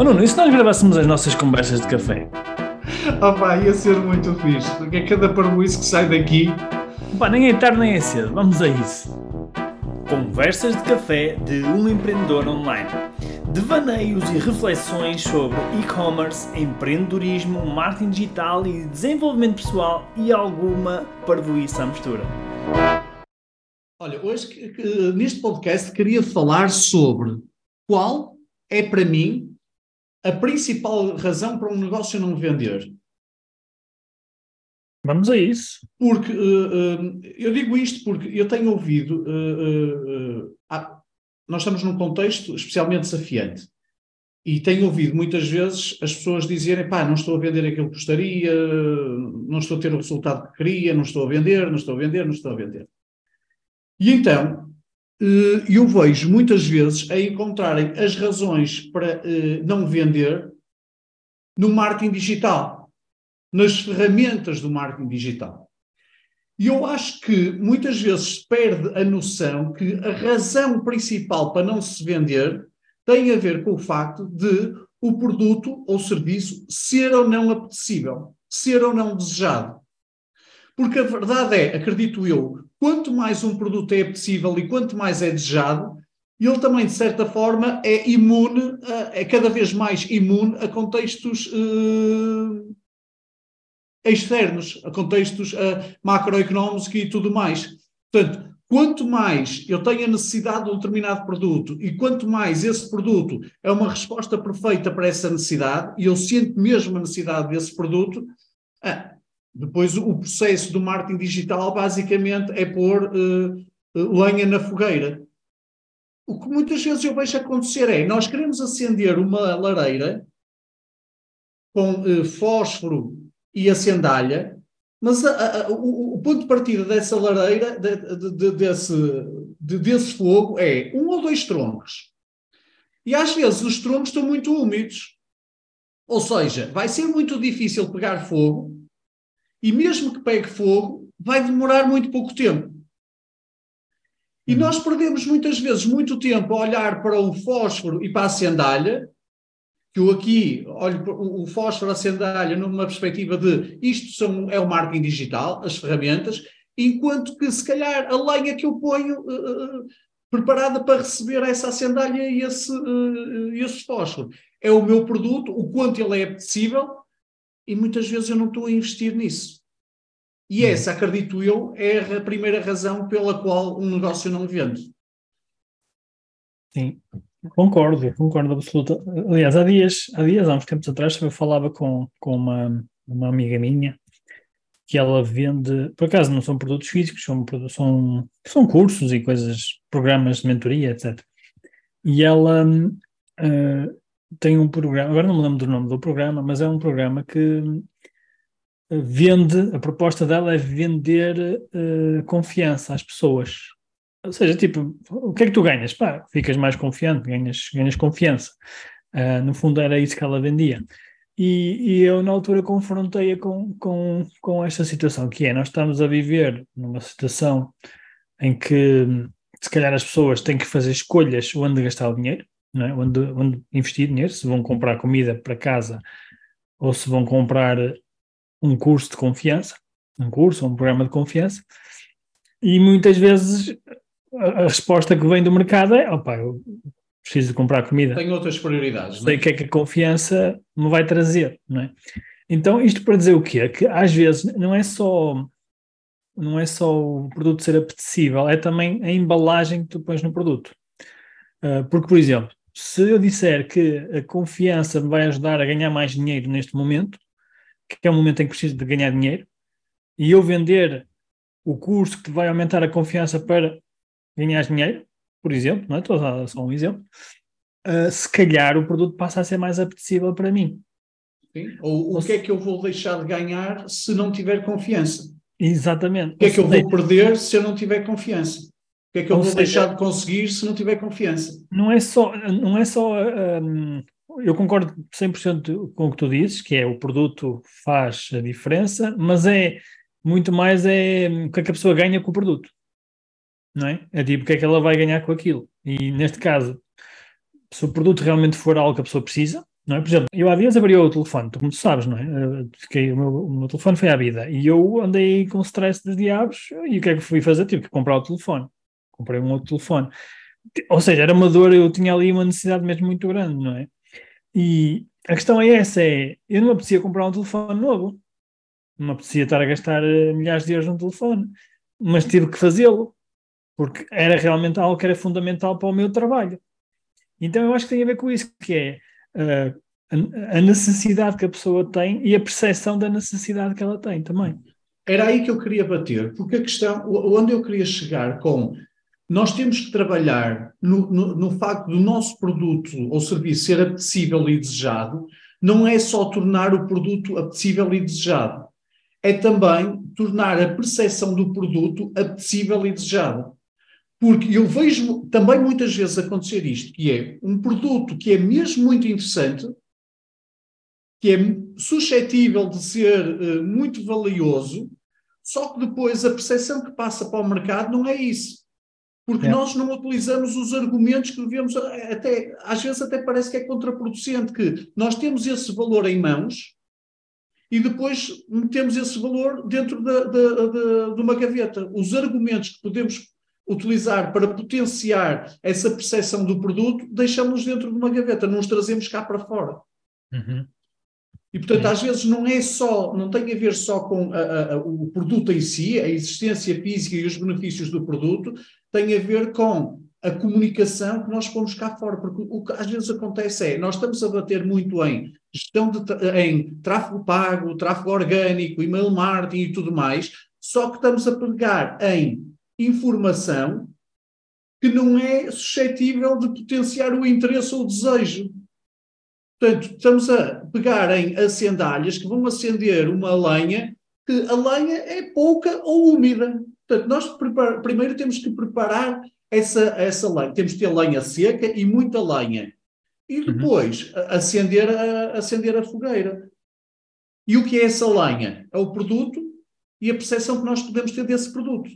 Oh Nuno, e se nós gravássemos as nossas conversas de café? Oh pá, ia ser muito fixe, porque é cada parboice que sai daqui. Pá, nem é tarde nem é cedo, vamos a isso. Conversas de café de um empreendedor online. Devaneios e reflexões sobre e-commerce, empreendedorismo, marketing digital e desenvolvimento pessoal e alguma parvoíça à mistura. Olha, hoje neste podcast queria falar sobre qual é para mim a principal razão para um negócio não vender. Vamos a isso. Porque uh, uh, eu digo isto porque eu tenho ouvido. Uh, ah, nós estamos num contexto especialmente desafiante. E tenho ouvido muitas vezes as pessoas dizerem: pá, não estou a vender aquilo que gostaria, não estou a ter o resultado que queria, não estou a vender, não estou a vender, não estou a vender. E então, eu vejo muitas vezes a encontrarem as razões para não vender no marketing digital nas ferramentas do marketing digital. E eu acho que muitas vezes perde a noção que a razão principal para não se vender tem a ver com o facto de o produto ou serviço ser ou não apetecível, ser ou não desejado. Porque a verdade é, acredito eu, quanto mais um produto é apetecível e quanto mais é desejado, ele também, de certa forma, é imune, é cada vez mais imune a contextos uh, externos, a contextos uh, macroeconómicos e tudo mais. Portanto, quanto mais eu tenho a necessidade de um determinado produto e quanto mais esse produto é uma resposta perfeita para essa necessidade, e eu sinto mesmo a necessidade desse produto, ah, depois o processo do marketing digital basicamente é pôr uh, lenha na fogueira. O que muitas vezes eu vejo acontecer é, nós queremos acender uma lareira com uh, fósforo e a sandália, mas a, a, o, o, ponto de partida dessa lareira, de, de, de, desse, desse fogo, é um ou dois troncos. E às vezes os troncos estão muito úmidos. Ou seja, vai ser muito difícil pegar fogo, e mesmo que pegue fogo, vai demorar muito pouco tempo. E uhum. nós perdemos muitas vezes muito tempo a olhar para o fósforo e para a sandália, que eu aqui olho o fósforo, a sandália, numa perspectiva de isto são, é o marketing digital, as ferramentas, enquanto que se calhar a lenha que eu ponho uh, preparada para receber essa sandália e esse, uh, esse fósforo é o meu produto, o quanto ele é apetecível, e muitas vezes eu não estou a investir nisso. E hum. essa, acredito eu, é a primeira razão pela qual um negócio não vende. Sim, Concordo, concordo absoluta. Aliás, há dias, há dias, há uns tempos atrás, eu falava com, com uma, uma amiga minha que ela vende, por acaso não são produtos físicos, são, são, são cursos e coisas, programas de mentoria, etc. E ela uh, tem um programa, agora não me lembro do nome do programa, mas é um programa que vende, a proposta dela é vender uh, confiança às pessoas. Ou seja, tipo, o que é que tu ganhas? Pá, ficas mais confiante, ganhas, ganhas confiança. Uh, no fundo era isso que ela vendia. E, e eu na altura confrontei-a com, com, com esta situação, que é, nós estamos a viver numa situação em que se calhar as pessoas têm que fazer escolhas onde gastar o dinheiro, é? onde, onde investir dinheiro, se vão comprar comida para casa ou se vão comprar um curso de confiança, um curso ou um programa de confiança, e muitas vezes a, resposta que vem do mercado é: opa, eu preciso de comprar comida. Tenho outras prioridades. Sei o que é que a confiança me vai trazer, não é? Então, isto para dizer o quê? Que às vezes não é só não é só o produto ser apetecível, é também a embalagem que tu pões no produto. Uh, porque, por exemplo, se eu disser que a confiança me vai ajudar a ganhar mais dinheiro neste momento, que é o momento em que preciso de ganhar dinheiro, e eu vender o curso que vai aumentar a confiança para ganhas dinheiro, por exemplo, não é? estou a dar só um exemplo, uh, se calhar o produto passa a ser mais apetecível para mim. Sim. Ou o que é que eu vou deixar de ganhar se não tiver confiança? Exatamente. O que é que eu vou perder se eu não tiver confiança? O que é que eu Ou vou seja, deixar de conseguir se não tiver confiança? Não é só, não é só um, eu concordo 100% com o que tu dizes, que é o produto faz a diferença, mas é muito mais é o que é que a pessoa ganha com o produto não é? É tipo, o que é que ela vai ganhar com aquilo? E neste caso, se o produto realmente for algo que a pessoa precisa, Não é? Por exemplo, eu há dias abri o telefone, como tu sabes, não é? Fiquei, o, meu, o meu telefone foi à vida e eu andei com stress dos diabos e o que é que fui fazer? Tive que comprar o telefone. Comprei um outro telefone. Ou seja, era uma dor, eu tinha ali uma necessidade mesmo muito grande, não é? E a questão é essa, é, eu não me apetecia comprar um telefone novo, não me apetecia estar a gastar eh, milhares de euros num telefone, mas tive que fazê-lo, porque era realmente algo que era fundamental para o meu trabalho. Então eu acho que tem a ver com isso, que é uh, a necessidade que a pessoa tem e a percepção da necessidade que ela tem também. Era aí que eu queria bater, porque a questão, onde eu queria chegar com nós temos que trabalhar no, no, no, facto do nosso produto ou serviço ser apetecível e desejado, não é só tornar o produto apetecível e desejado, é também tornar a percepção do produto apetecível e desejado. Porque eu vejo também muitas vezes acontecer isto, que é um produto que é mesmo muito interessante, que é suscetível de ser uh, muito valioso, só que depois a percepção que passa para o mercado não é isso porque é. nós não utilizamos os argumentos que devemos, até, às vezes até parece que é contraproducente, que nós temos esse valor em mãos e depois metemos esse valor dentro de, de, de, de uma gaveta. Os argumentos que podemos utilizar para potenciar essa percepção do produto, deixamos dentro de uma gaveta, não os trazemos cá para fora. Uhum. E, portanto, às vezes não é só, não tem a ver só com a, a, o produto em si, a existência física e os benefícios do produto, tem a ver com a comunicação que nós pomos cá fora, porque o que às vezes acontece é, nós estamos a bater muito em gestão de, em tráfego pago, tráfego orgânico, e-mail marketing e tudo mais, só que estamos a pegar em informação que não é suscetível de potenciar o interesse ou o desejo. Portanto, estamos a pegar em acendalhas que vão acender uma lenha que a lenha é pouca ou úmida. Portanto, nós primeiro temos que preparar essa, essa lenha. Temos que ter lenha seca e muita lenha. E uhum. depois uhum. acender, a, acender a fogueira. E o que é essa lenha? É o produto e a percepção que nós podemos ter desse produto.